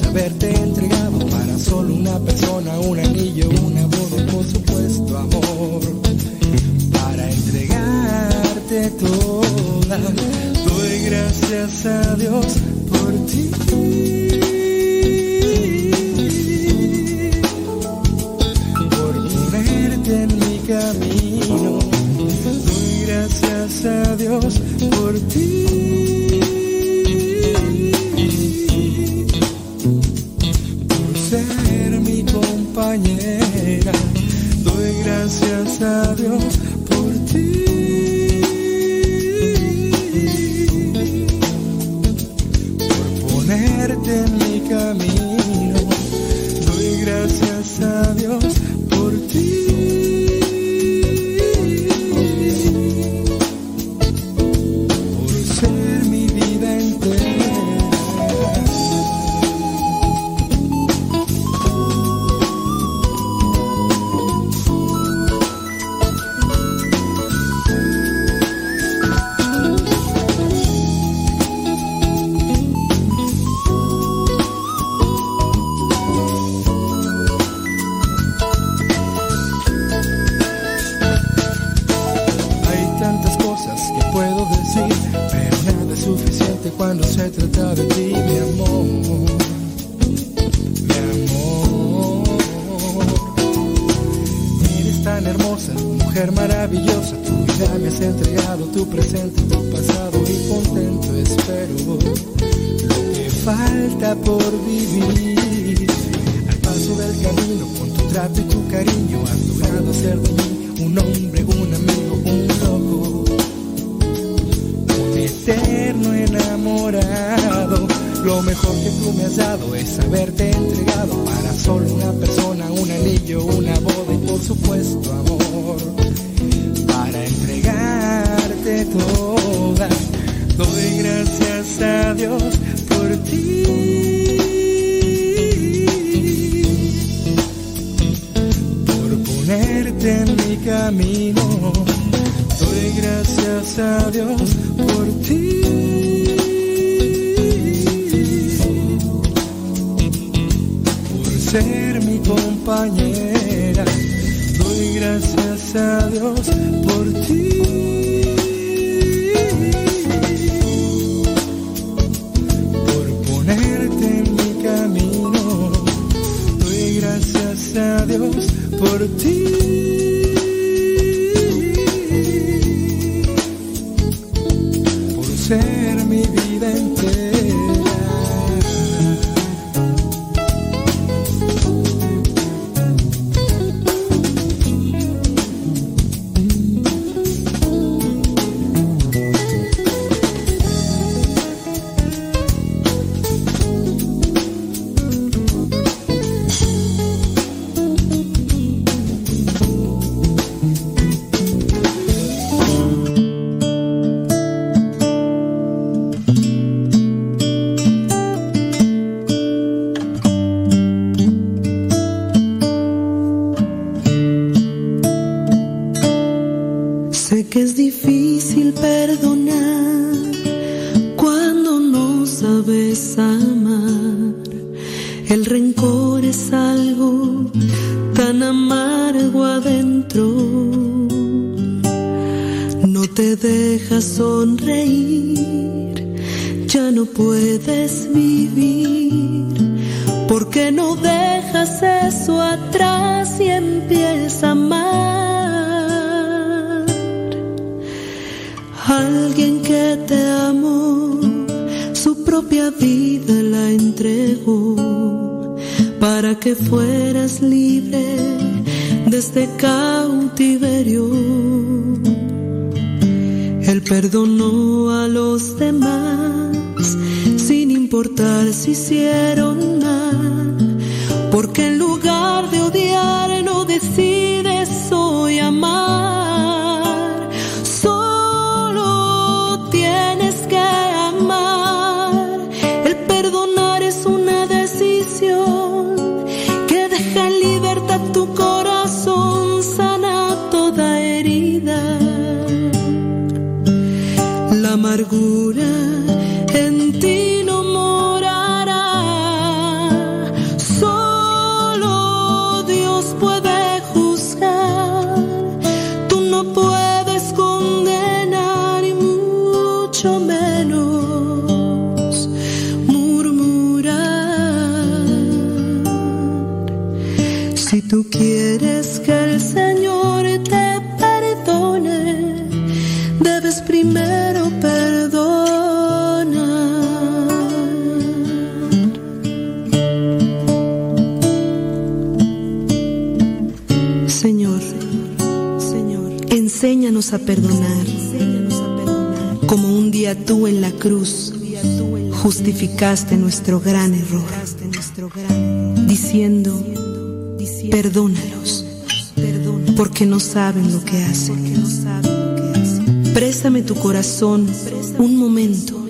haberte entregado para solo una persona, un anillo, una boda, por supuesto amor. Para entregarte toda, doy gracias a Dios por ti. Gracias Lo mejor que tú me has dado es haberte entregado para solo una persona, un anillo, una boda y por supuesto amor. Para entregarte toda, doy gracias a Dios por ti. por ponerte en mi camino. Doy gracias a Dios por ti. Ser mi compañera. Doy gracias a Dios por ti. Por ponerte en mi camino. Doy gracias a Dios por ti. Sonreír, ya no puedes vivir. Porque no dejas eso atrás y empiezas a amar? Alguien que te amó, su propia vida la entregó para que fueras libre de este cautiverio. Perdonó a los demás sin importar si hicieron mal, porque en lugar de odiar no decides hoy amar. Tú quieres que el Señor te perdone, debes primero Enséñanos a perdonar, como un día tú en la cruz justificaste nuestro gran error, diciendo, perdónalos, porque no saben lo que hacen. Préstame tu corazón un momento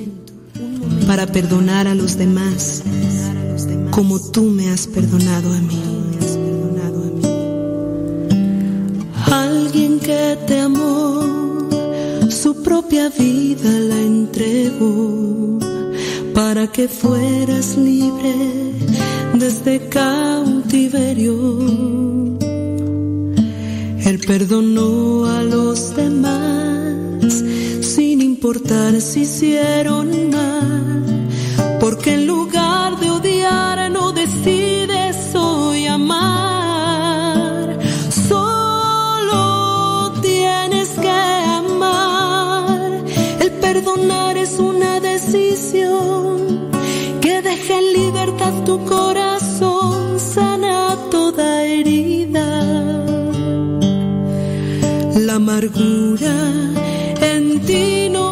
para perdonar a los demás como tú me has perdonado a mí. Alguien que te amó, su propia vida la entregó para que fueras libre desde cautiverio. Él perdonó a los demás sin importar si hicieron mal, porque en lugar de odiar no decides hoy amar. Perdonar es una libertad tu corazón, sana toda herida. La amargura en ti no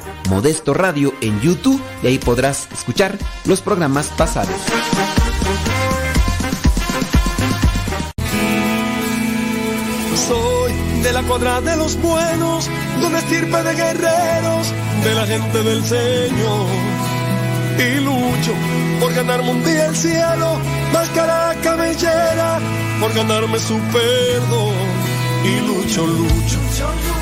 Modesto Radio en YouTube y ahí podrás escuchar los programas pasados. de la cuadra de los buenos, donde estirpe de guerreros, de la gente del Señor. Y lucho por ganarme un día el cielo, máscara cabellera, por ganarme su perdón. Y lucho, lucho,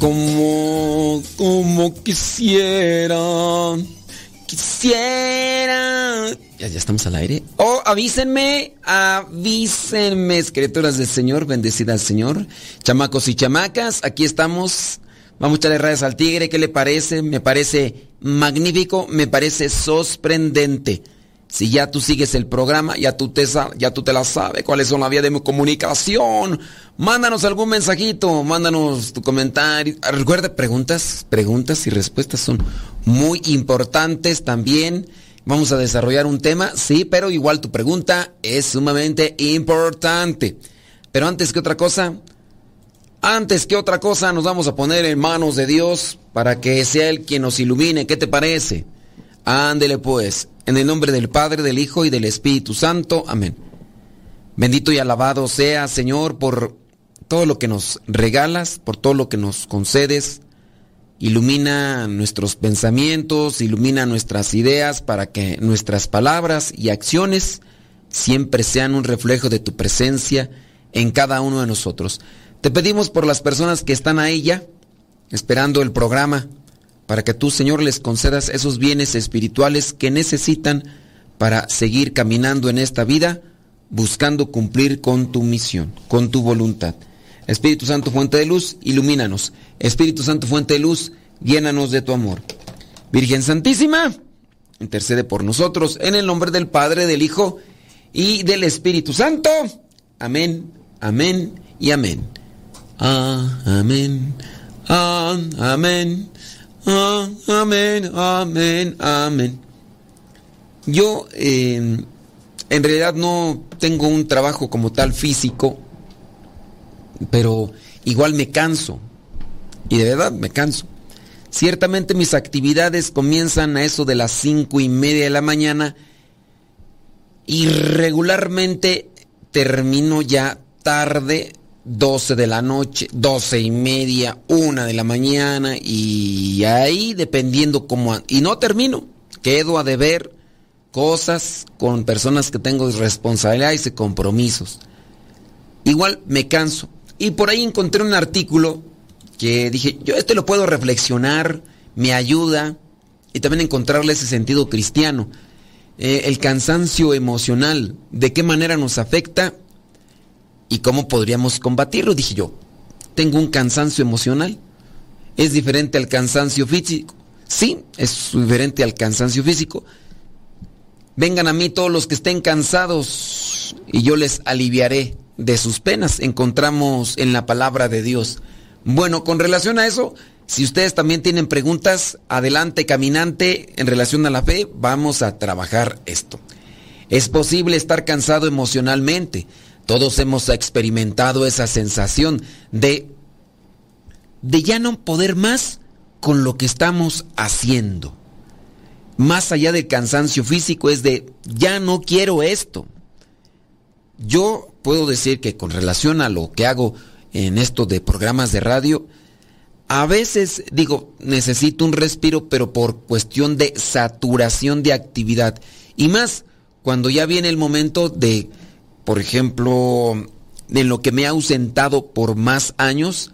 Como, como quisiera, quisiera. Ya, ya estamos al aire. Oh, avísenme, avísenme, criaturas del Señor, bendecida al Señor. Chamacos y chamacas, aquí estamos. Vamos a echarle rayas al tigre, ¿qué le parece? Me parece magnífico, me parece sorprendente. Si ya tú sigues el programa, ya tú te, ya tú te la sabes cuáles son las vías de comunicación. Mándanos algún mensajito, mándanos tu comentario. Recuerda, preguntas, preguntas y respuestas son muy importantes también. Vamos a desarrollar un tema, sí, pero igual tu pregunta es sumamente importante. Pero antes que otra cosa, antes que otra cosa nos vamos a poner en manos de Dios para que sea Él quien nos ilumine. ¿Qué te parece? Ándele pues, en el nombre del Padre, del Hijo y del Espíritu Santo. Amén. Bendito y alabado sea, Señor, por todo lo que nos regalas, por todo lo que nos concedes Ilumina nuestros pensamientos, ilumina nuestras ideas para que nuestras palabras y acciones siempre sean un reflejo de tu presencia en cada uno de nosotros. Te pedimos por las personas que están a ella, esperando el programa, para que tú, Señor, les concedas esos bienes espirituales que necesitan para seguir caminando en esta vida, buscando cumplir con tu misión, con tu voluntad. Espíritu Santo, fuente de luz, ilumínanos. Espíritu Santo, fuente de luz, llénanos de tu amor. Virgen Santísima, intercede por nosotros en el nombre del Padre, del Hijo y del Espíritu Santo. Amén, amén y amén. Ah, amén, ah, amén, ah, amén, amén, amén. Yo eh, en realidad no tengo un trabajo como tal físico pero igual me canso. Y de verdad me canso. Ciertamente mis actividades comienzan a eso de las cinco y media de la mañana y regularmente termino ya tarde, 12 de la noche, doce y media, una de la mañana y ahí dependiendo cómo... Y no termino, quedo a deber cosas con personas que tengo responsabilidades y compromisos. Igual me canso. Y por ahí encontré un artículo que dije, yo este lo puedo reflexionar, me ayuda y también encontrarle ese sentido cristiano. Eh, el cansancio emocional, de qué manera nos afecta y cómo podríamos combatirlo. Dije yo, tengo un cansancio emocional, es diferente al cansancio físico. Sí, es diferente al cansancio físico. Vengan a mí todos los que estén cansados y yo les aliviaré de sus penas encontramos en la palabra de Dios. Bueno, con relación a eso, si ustedes también tienen preguntas, adelante caminante en relación a la fe, vamos a trabajar esto. Es posible estar cansado emocionalmente. Todos hemos experimentado esa sensación de de ya no poder más con lo que estamos haciendo. Más allá del cansancio físico es de ya no quiero esto. Yo puedo decir que con relación a lo que hago en esto de programas de radio, a veces digo, necesito un respiro, pero por cuestión de saturación de actividad. Y más cuando ya viene el momento de, por ejemplo, en lo que me he ausentado por más años,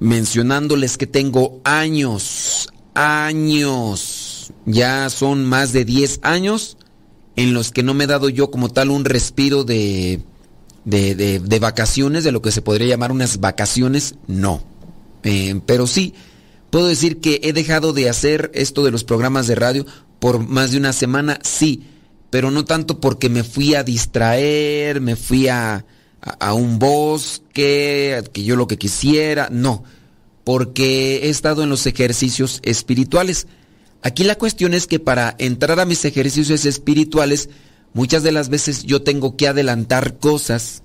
mencionándoles que tengo años, años, ya son más de 10 años en los que no me he dado yo como tal un respiro de, de, vacaciones, de lo que se podría llamar unas vacaciones, no. Eh, pero sí, puedo decir que he dejado de hacer esto de los programas de radio por más de una semana, sí, pero no tanto porque me fui a distraer, me fui a, a un bosque, que yo lo que quisiera, no, porque he estado en los ejercicios espirituales. Aquí la cuestión es que para entrar a mis ejercicios espirituales, muchas de las veces yo tengo que adelantar cosas.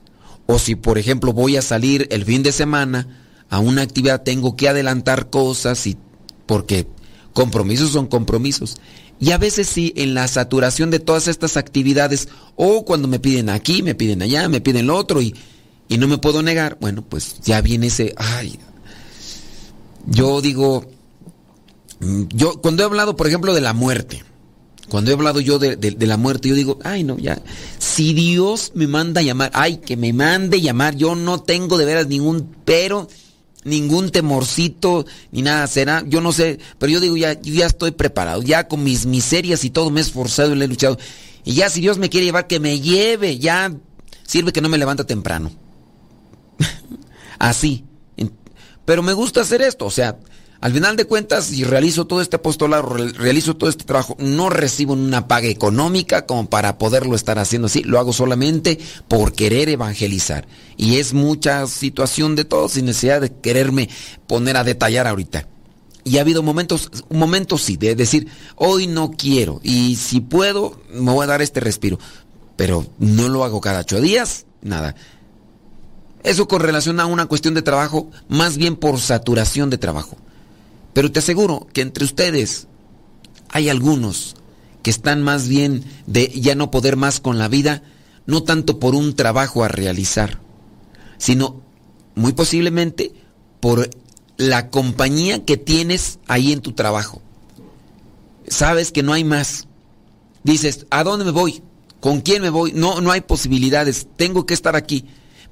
O si, por ejemplo, voy a salir el fin de semana a una actividad, tengo que adelantar cosas y porque compromisos son compromisos. Y a veces sí, en la saturación de todas estas actividades, o cuando me piden aquí, me piden allá, me piden lo otro y, y no me puedo negar, bueno, pues ya viene ese, ay, yo digo, Mm, yo, cuando he hablado, por ejemplo, de la muerte, cuando he hablado yo de, la muerte, yo digo, ay, no, ya, si Dios me manda a llamar, ay, que me mande llamar, yo no tengo de veras ningún pero, ningún temorcito, ni nada, será, yo no sé, pero yo digo, ya, yo ya estoy preparado, ya con mis miserias y todo me he esforzado y le he luchado, y ya si Dios me quiere llevar, que me lleve, ya sirve que no me levanta temprano. Así. Pero me gusta hacer esto, o sea, al final de cuentas, si realizo todo este apostolado, realizo todo este trabajo, no recibo una paga económica como para poderlo estar haciendo así, lo hago solamente por querer evangelizar. Y es mucha situación de todo sin necesidad de quererme poner a detallar ahorita. Y ha habido momentos, momentos sí, de decir, hoy no quiero, y si puedo, me voy a dar este respiro. Pero no lo hago cada ocho días, nada. Eso con relación a una cuestión de trabajo, más bien por saturación de trabajo. Pero te aseguro que entre ustedes hay algunos que están más bien de ya no poder más con la vida, no tanto por un trabajo a realizar, sino muy posiblemente por la compañía que tienes ahí en tu trabajo. Sabes que no hay más. Dices, ¿a dónde me voy? ¿Con quién me voy? No, no hay posibilidades. Tengo que estar aquí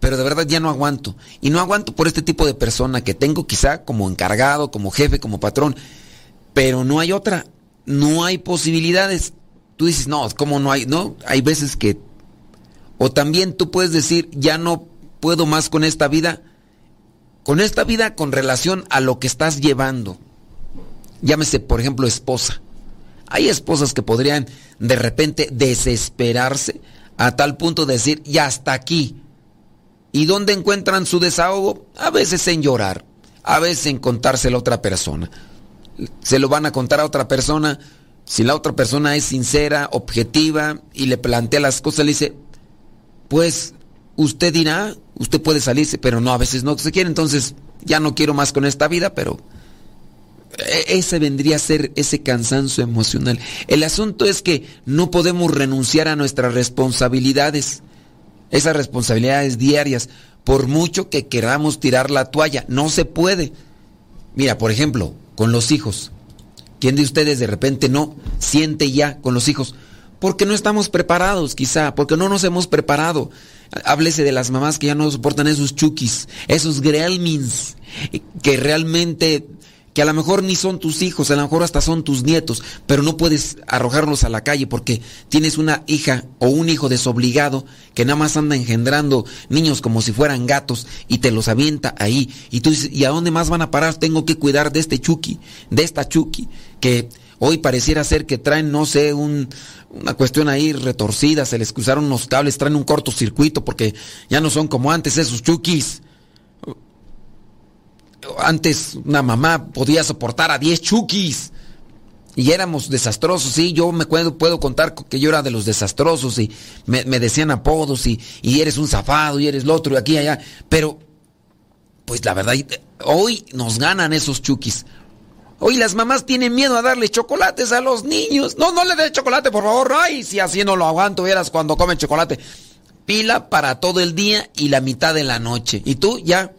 pero de verdad ya no aguanto. Y no aguanto por este tipo de persona que tengo quizá como encargado, como jefe, como patrón, pero no hay otra, no hay posibilidades. Tú dices, no, ¿cómo no hay? No, hay veces que... O también tú puedes decir, ya no puedo más con esta vida, con esta vida con relación a lo que estás llevando. Llámese, por ejemplo, esposa. Hay esposas que podrían de repente desesperarse a tal punto de decir, ya hasta aquí ¿Y dónde encuentran su desahogo? A veces en llorar, a veces en contárselo a otra persona. Se lo van a contar a otra persona. Si la otra persona es sincera, objetiva y le plantea las cosas, le dice, pues usted dirá, usted puede salirse, pero no, a veces no se quiere, entonces ya no quiero más con esta vida, pero e-, ese vendría a ser ese cansancio emocional. El asunto es que no podemos renunciar a nuestras responsabilidades esas responsabilidades diarias, por mucho que queramos tirar la toalla, no se puede. Mira, por ejemplo, con los hijos. ¿Quién de ustedes de repente no siente ya con los hijos? Porque no estamos preparados, quizá, porque no nos hemos preparado. Háblese de las mamás que ya no soportan esos chukis, esos gremlins, que realmente que a lo mejor ni son tus hijos, a lo mejor hasta son tus nietos, pero no puedes arrojarlos a la calle porque tienes una hija o un hijo desobligado que nada más anda engendrando niños como si fueran gatos y te los avienta ahí. Y tú dices, ¿y a dónde más van a parar? Tengo que cuidar de este Chucky, de esta Chucky, que hoy pareciera ser que traen, no sé, un, una cuestión ahí retorcida, se les cruzaron unos cables, traen un cortocircuito porque ya no son como antes esos Chukis antes una mamá podía soportar a 10 chukis. Y éramos desastrosos, sí, yo me puedo, puedo contar que yo era de los desastrosos y me, decían apodos y, y, eres un zafado y eres lo otro y aquí y allá. Pero, pues la verdad, hoy nos ganan esos chukis. Hoy las mamás tienen miedo a darle chocolates a los niños. No, no le des chocolate, por favor. Ay, si así no lo aguanto, verás cuando comen chocolate. Pila para todo el día y la mitad de la noche. Y tú ya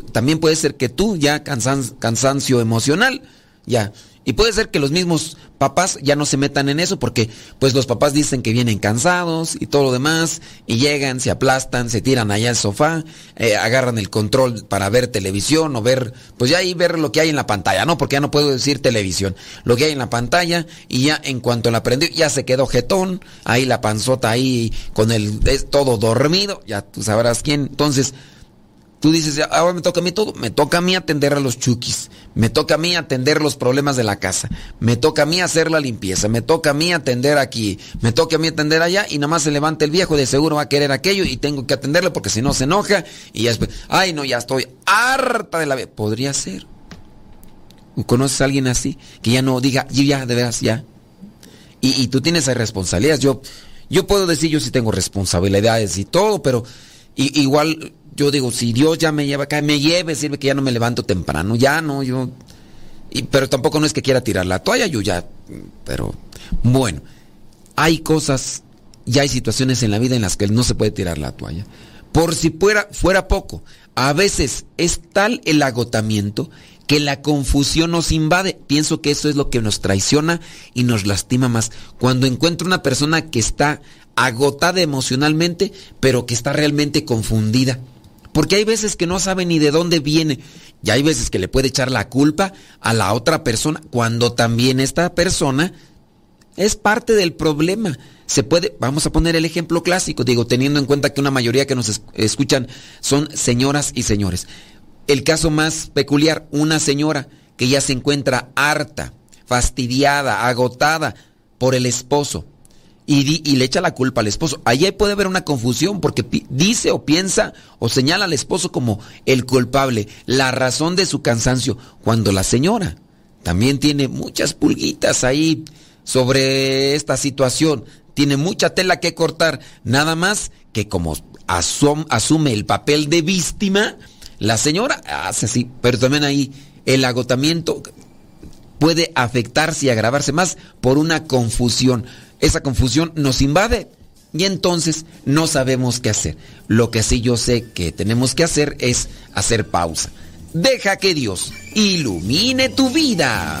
también puede ser que tú ya cansancio emocional, ya. Y puede ser que los mismos papás ya no se metan en eso porque pues los papás dicen que vienen cansados y todo lo demás y llegan, se aplastan, se tiran allá al sofá, eh, agarran el control para ver televisión o ver, pues ya ahí ver lo que hay en la pantalla, ¿no? Porque ya no puedo decir televisión, lo que hay en la pantalla y ya en cuanto la prendió ya se quedó jetón, ahí la panzota ahí con el todo dormido, ya tú sabrás quién. Entonces, Tú dices, ahora me toca a mí todo. Me toca a mí atender a los chukis. Me toca a mí atender los problemas de la casa. Me toca a mí hacer la limpieza. Me toca a mí atender aquí. Me toca a mí atender allá. Y nada más se levanta el viejo. De seguro va a querer aquello. Y tengo que atenderle porque si no se enoja. Y ya después, ay no, ya estoy harta de la vida. Podría ser. ¿Conoces a alguien así? Que ya no diga, yo ya, de veras, ya. Y, tú tienes responsabilidades. Yo, yo puedo decir, yo sí tengo responsabilidades y todo, pero igual yo digo, si Dios ya me lleva acá, me lleve, sirve que ya no me levanto temprano, ya no, yo... Y, pero tampoco no es que quiera tirar la toalla, yo ya... Pero bueno, hay cosas y hay situaciones en la vida en las que no se puede tirar la toalla. Por si fuera, fuera poco, a veces es tal el agotamiento que la confusión nos invade. Pienso que eso es lo que nos traiciona y nos lastima más. Cuando encuentro una persona que está agotada emocionalmente, pero que está realmente confundida. Porque hay veces que no sabe ni de dónde viene. Y hay veces que le puede echar la culpa a la otra persona cuando también esta persona es parte del problema. Se puede, vamos a poner el ejemplo clásico, digo, teniendo en cuenta que una mayoría que nos escuchan son señoras y señores. El caso más peculiar, una señora que ella se encuentra harta, fastidiada, agotada por el esposo. Y, le echa la culpa al esposo. Allí puede haber una confusión porque dice o piensa o señala al esposo como el culpable, la razón de su cansancio, cuando la señora también tiene muchas pulguitas ahí sobre esta situación, tiene mucha tela que cortar, nada más que como asume el papel de víctima, la señora hace así, pero también ahí el agotamiento puede afectarse y agravarse más por una confusión. Esa confusión nos invade y entonces no sabemos qué hacer. Lo que sí yo sé que tenemos que hacer es hacer pausa. Deja que Dios ilumine tu vida.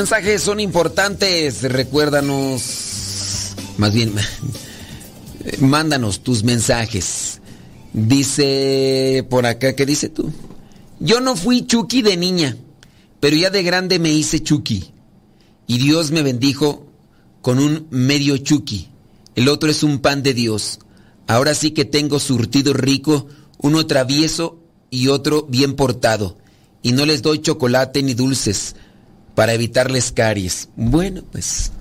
Mensajes son importantes. Recuérdanos. Más bien, mándanos tus mensajes. Dice por acá, ¿qué dice tú? Yo no fui Chucky de niña, pero ya de grande me hice Chucky. Y Dios me bendijo con un medio Chucky. El otro es un pan de Dios. Ahora sí que tengo surtido rico, uno travieso y otro bien portado. Y no les doy chocolate ni dulces para evitarles caries. Bueno, pues.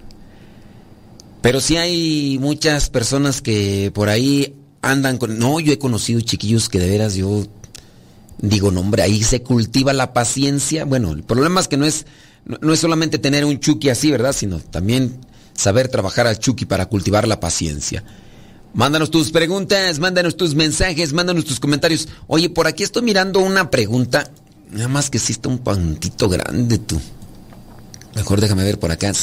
Pero sí hay muchas personas que por ahí andan con. No, yo he conocido chiquillos que de veras yo digo, no, hombre, ahí se cultiva la paciencia. Bueno, el problema es que no es, no, es solamente tener un chuki así, ¿verdad? Sino también saber trabajar al chuki para cultivar la paciencia. Mándanos tus preguntas, mándanos tus mensajes, mándanos tus comentarios. Oye, por aquí estoy mirando una pregunta. Nada más que sí está un pantito grande tú. Mejor déjame ver por acá.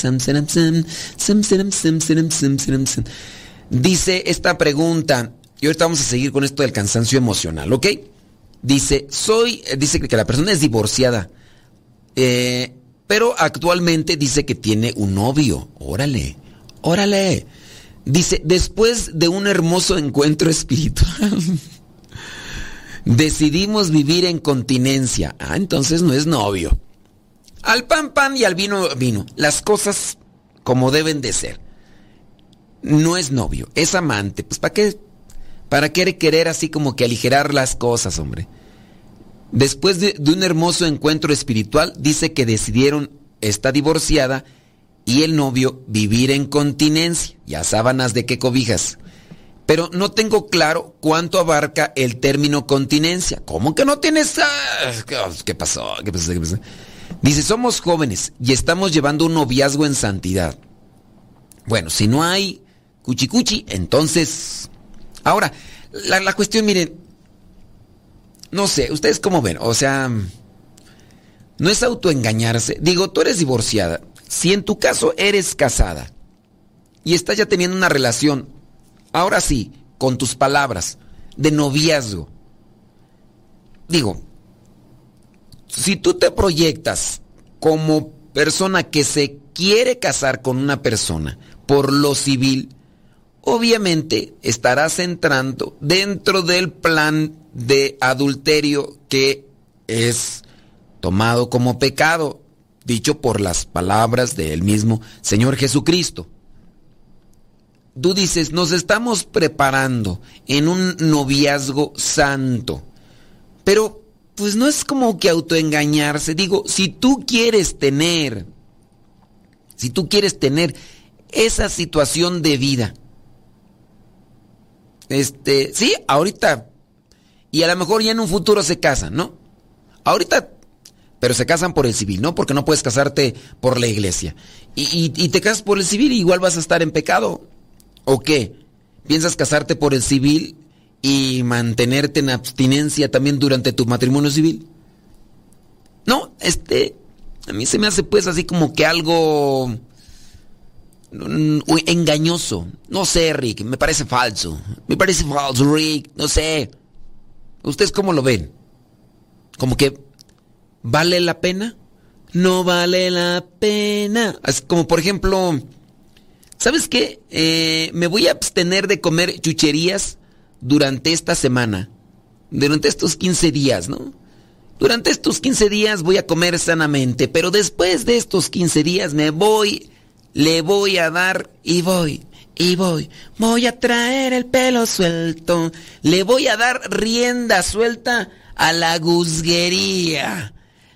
Dice esta pregunta, y ahorita vamos a seguir con esto del cansancio emocional, ¿ok? Dice, soy, dice que la persona es divorciada, eh, pero actualmente dice que tiene un novio. Órale, órale. Dice, después de un hermoso encuentro espiritual, decidimos vivir en continencia. Ah, entonces no es novio. Al pan pan y al vino vino. Las cosas como deben de ser. No es novio, es amante. Pues ¿para qué? ¿Para qué querer así como que aligerar las cosas, hombre? Después de, un hermoso encuentro espiritual, dice que decidieron, está divorciada, y el novio vivir en continencia. Ya sábanas de qué cobijas. Pero no tengo claro cuánto abarca el término continencia. ¿Cómo que no tienes... Ah, ¿Qué pasó? ¿Qué pasó? ¿Qué pasó? Dice, somos jóvenes y estamos llevando un noviazgo en santidad. Bueno, si no hay cuchicuchi, entonces... Ahora, la, cuestión, miren, no sé, ustedes cómo ven, o sea, no es autoengañarse. Digo, tú eres divorciada. Si en tu caso eres casada y estás ya teniendo una relación, ahora sí, con tus palabras, de noviazgo. Digo, si tú te proyectas como persona que se quiere casar con una persona por lo civil, obviamente estarás entrando dentro del plan de adulterio que es tomado como pecado, dicho por las palabras del mismo Señor Jesucristo. tú dices, nos estamos preparando en un noviazgo santo. Pero, pues no es como que autoengañarse. Digo, si tú quieres tener, si tú quieres tener esa situación de vida, este, sí, ahorita, y a lo mejor ya en un futuro se casan, ¿no? Ahorita, pero se casan por el civil, ¿no? Porque no puedes casarte por la iglesia. Y, y te casas por el civil igual vas a estar en pecado. ¿O qué? ¿Piensas casarte por el civil y mantenerte en abstinencia también durante tu matrimonio civil? No, este, a mí se me hace pues así como que algo mm, engañoso. No sé, Rick, me parece falso. Me parece falso, Rick, no sé. ¿Ustedes cómo lo ven? Como que vale la pena? No vale la pena. Es como por ejemplo, ¿Sabes qué? Eh, me voy a abstener de comer chucherías durante esta semana. Durante estos 15 días, ¿no? Durante estos 15 días voy a comer sanamente, pero después de estos 15 días me voy, le voy a dar y voy, y voy. Voy a traer el pelo suelto, le voy a dar rienda suelta a la guzguería.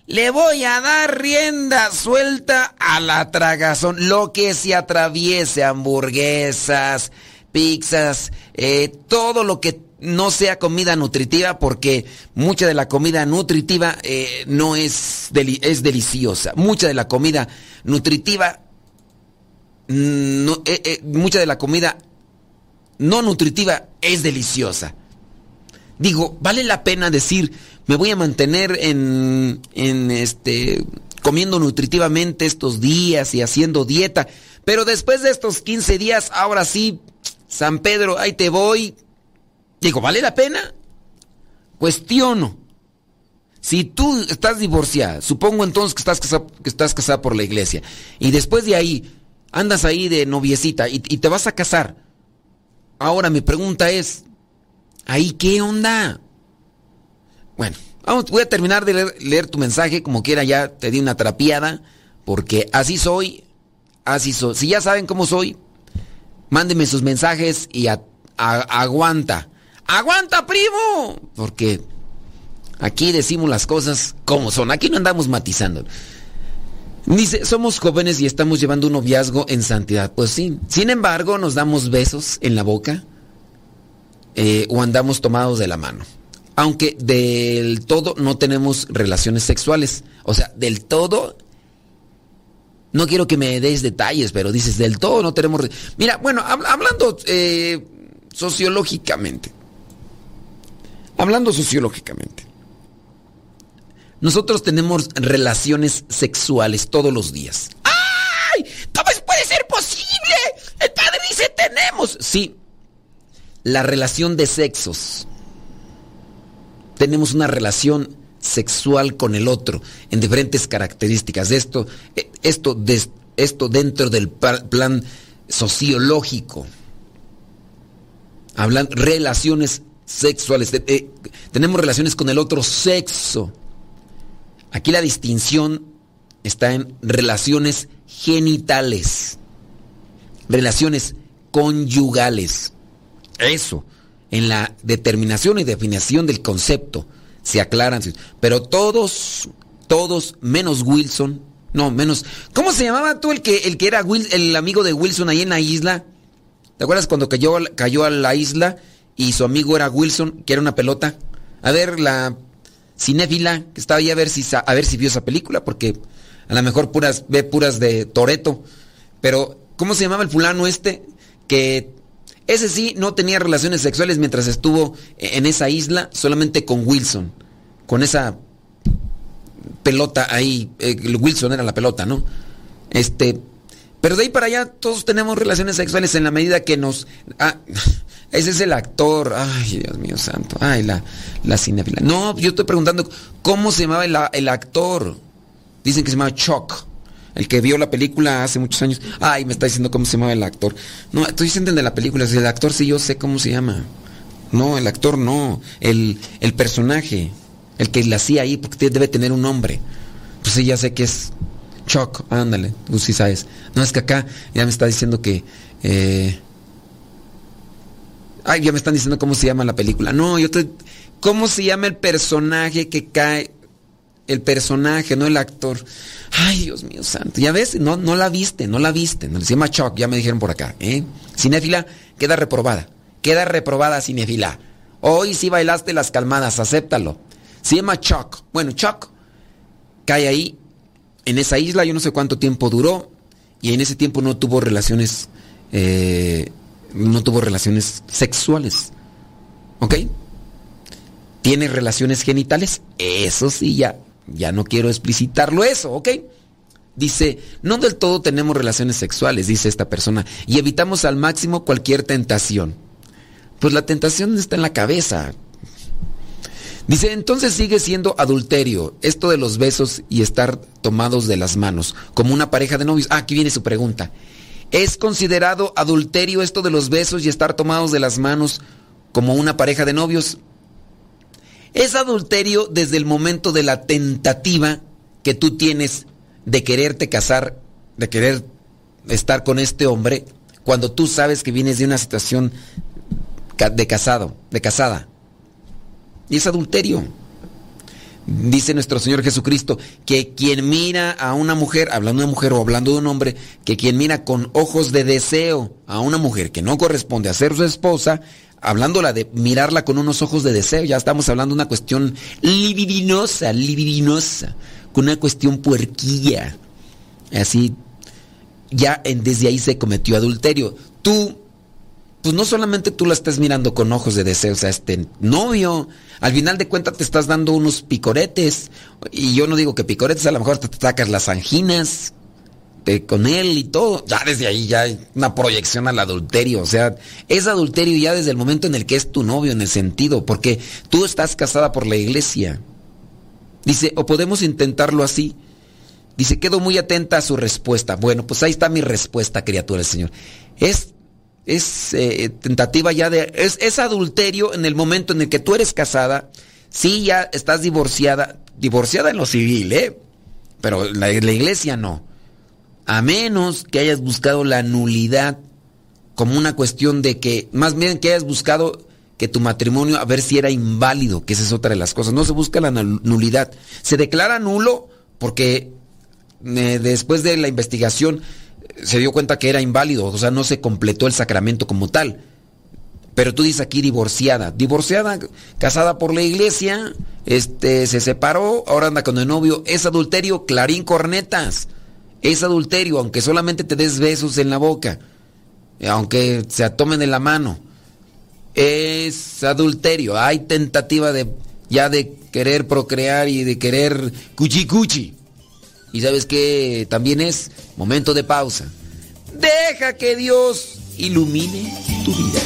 Le voy a dar rienda suelta a la tragazón, lo que se atraviese, hamburguesas, pizzas, eh, todo lo que no sea comida nutritiva, porque mucha de la comida nutritiva eh, no es, es deliciosa. Mucha de la comida nutritiva, mm, no, eh, mucha de la comida no nutritiva es deliciosa. Digo, vale la pena decir, me voy a mantener en, en este, comiendo nutritivamente estos días y haciendo dieta. Pero después de estos 15 días, ahora sí, San Pedro, ahí te voy. Digo, ¿vale la pena? Cuestiono. Si tú estás divorciada, supongo entonces que estás casada, que estás casada por la iglesia, y después de ahí andas ahí de noviecita y, te vas a casar. Ahora mi pregunta es, ¿ahí qué onda? Bueno, vamos, voy a terminar de leer, tu mensaje, como quiera ya te di una trapiada, porque así soy, así soy. Si ya saben cómo soy, mándenme sus mensajes y aguanta. ¡Aguanta, primo! Porque aquí decimos las cosas como son, aquí no andamos matizando. Dice, somos jóvenes y estamos llevando un noviazgo en santidad. Pues sí. Sin embargo, nos damos besos en la boca eh, o andamos tomados de la mano aunque del todo no tenemos relaciones sexuales. O sea, del todo... No quiero que me des detalles, pero dices, del todo no tenemos... Mira, bueno, hablando eh, sociológicamente. Hablando sociológicamente. Nosotros tenemos relaciones sexuales todos los días. ¡Ay! ¿Cómo puede ser posible? El padre dice tenemos. Sí. La relación de sexos tenemos una relación sexual con el otro en diferentes características. Esto, eh, esto, esto dentro del plan sociológico. Hablan relaciones sexuales. Eh, tenemos relaciones con el otro sexo. Aquí la distinción está en relaciones genitales, relaciones conyugales. Eso en la determinación y definición del concepto se aclaran, pero todos, todos, menos Wilson, no, menos, ¿cómo se llamaba tú el que, el que era el amigo de Wilson ahí en la isla? ¿Te acuerdas cuando cayó, cayó a la isla y su amigo era Wilson, que era una pelota? A ver, la cinéfila que estaba ahí a ver si, a ver si vio esa película, porque a lo mejor puras, ve puras de Toreto, pero ¿cómo se llamaba el fulano este? Que ese sí no tenía relaciones sexuales mientras estuvo en esa isla, solamente con Wilson. Con esa pelota ahí. Eh, Wilson era la pelota, ¿no? Este. Pero de ahí para allá todos tenemos relaciones sexuales en la medida que nos. Ah, ese es el actor. Ay, Dios mío santo. Ay, la, la cinefila. No, yo estoy preguntando cómo se llamaba el, el actor. Dicen que se llama Chuck. El que vio la película hace muchos años. Ay, me está diciendo cómo se llama el actor. No, estoy diciendo de la película. El actor sí yo sé cómo se llama. No, el actor no. El, el personaje. El que la hacía ahí, porque debe tener un nombre. Pues sí, ya sé que es Chuck. Ándale, tú sí sabes. No, es que acá ya me está diciendo que... Eh, Ay, ya me están diciendo cómo se llama la película. No, yo estoy... ¿Cómo se llama el personaje que cae? El personaje, no el actor. Ay, Dios mío santo. Ya ves, no, no la viste, no la viste. No, se llama Chuck, ya me dijeron por acá. ¿eh? Cinéfila, queda reprobada. Queda reprobada, cinéfila. Hoy sí bailaste las calmadas, acéptalo. Se llama Chuck. Bueno, Chuck cae ahí, en esa isla, yo no sé cuánto tiempo duró, y en ese tiempo no tuvo relaciones, eh, no tuvo relaciones sexuales. ¿Ok? ¿Tiene relaciones genitales? Eso sí, ya, ya no quiero explicitarlo eso, ¿ok? Dice, no del todo tenemos relaciones sexuales, dice esta persona, y evitamos al máximo cualquier tentación. Pues la tentación está en la cabeza. Dice, entonces sigue siendo adulterio esto de los besos y estar tomados de las manos, como una pareja de novios. Ah, aquí viene su pregunta. ¿Es considerado adulterio esto de los besos y estar tomados de las manos como una pareja de novios? Es adulterio desde el momento de la tentativa que tú tienes de quererte casar, de querer estar con este hombre, cuando tú sabes que vienes de una situación de casado, de casada. Y es adulterio. Dice nuestro Señor Jesucristo que quien mira a una mujer, hablando de mujer o hablando de un hombre, que quien mira con ojos de deseo a una mujer que no corresponde a ser su esposa, hablándola de mirarla con unos ojos de deseo, ya estamos hablando de una cuestión libidinosa, libidinosa, con una cuestión puerquilla. Así, ya desde ahí se cometió adulterio. Tú, pues no solamente tú la estás mirando con ojos de deseo, o sea, este novio, al final de cuentas te estás dando unos picoretes, y yo no digo que picoretes, a lo mejor te sacas las anginas, con él y todo, ya desde ahí ya hay una proyección al adulterio, o sea, es adulterio ya desde el momento en el que es tu novio, en el sentido, porque tú estás casada por la iglesia. Dice, o podemos intentarlo así. Dice, quedo muy atenta a su respuesta. Bueno, pues ahí está mi respuesta, criatura del Señor. Es, es eh, tentativa ya de... Es, es adulterio en el momento en el que tú eres casada, sí ya estás divorciada, divorciada en lo civil, ¿eh? Pero la, la iglesia no a menos que hayas buscado la nulidad como una cuestión de que, más bien que hayas buscado que tu matrimonio a ver si era inválido, que esa es otra de las cosas. No se busca la nulidad. Se declara nulo porque eh, después de la investigación se dio cuenta que era inválido, o sea, no se completó el sacramento como tal. Pero tú dices aquí divorciada, divorciada, casada por la iglesia, este se separó, ahora anda con el novio, es adulterio, clarín cornetas es adulterio, aunque solamente te des besos en la boca, aunque se tomen en la mano. Es adulterio, hay tentativa de ya de querer procrear y de querer cuchi cuchi. Y sabes que también es momento de pausa. Deja que Dios ilumine tu vida.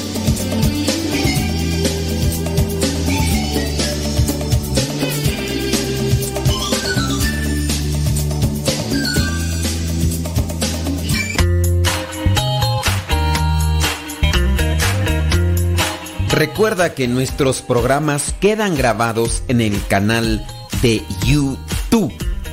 Recuerda que nuestros programas quedan grabados en el canal de YouTube.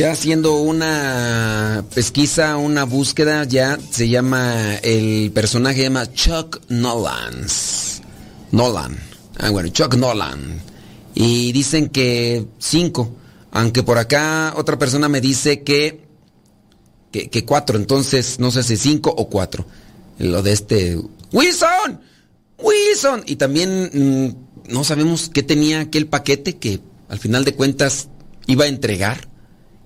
Ya haciendo una pesquisa, una búsqueda, ya se llama, el personaje se llama Chuck Nolan. Nolan. Ah, bueno, Chuck Nolan. Y dicen que cinco. Aunque por acá otra persona me dice que, que, que cuatro. Entonces, no sé si cinco o cuatro. Lo de este... ¡Wilson! ¡Wilson! Y también mm, no sabemos qué tenía aquel paquete que al final de cuentas iba a entregar.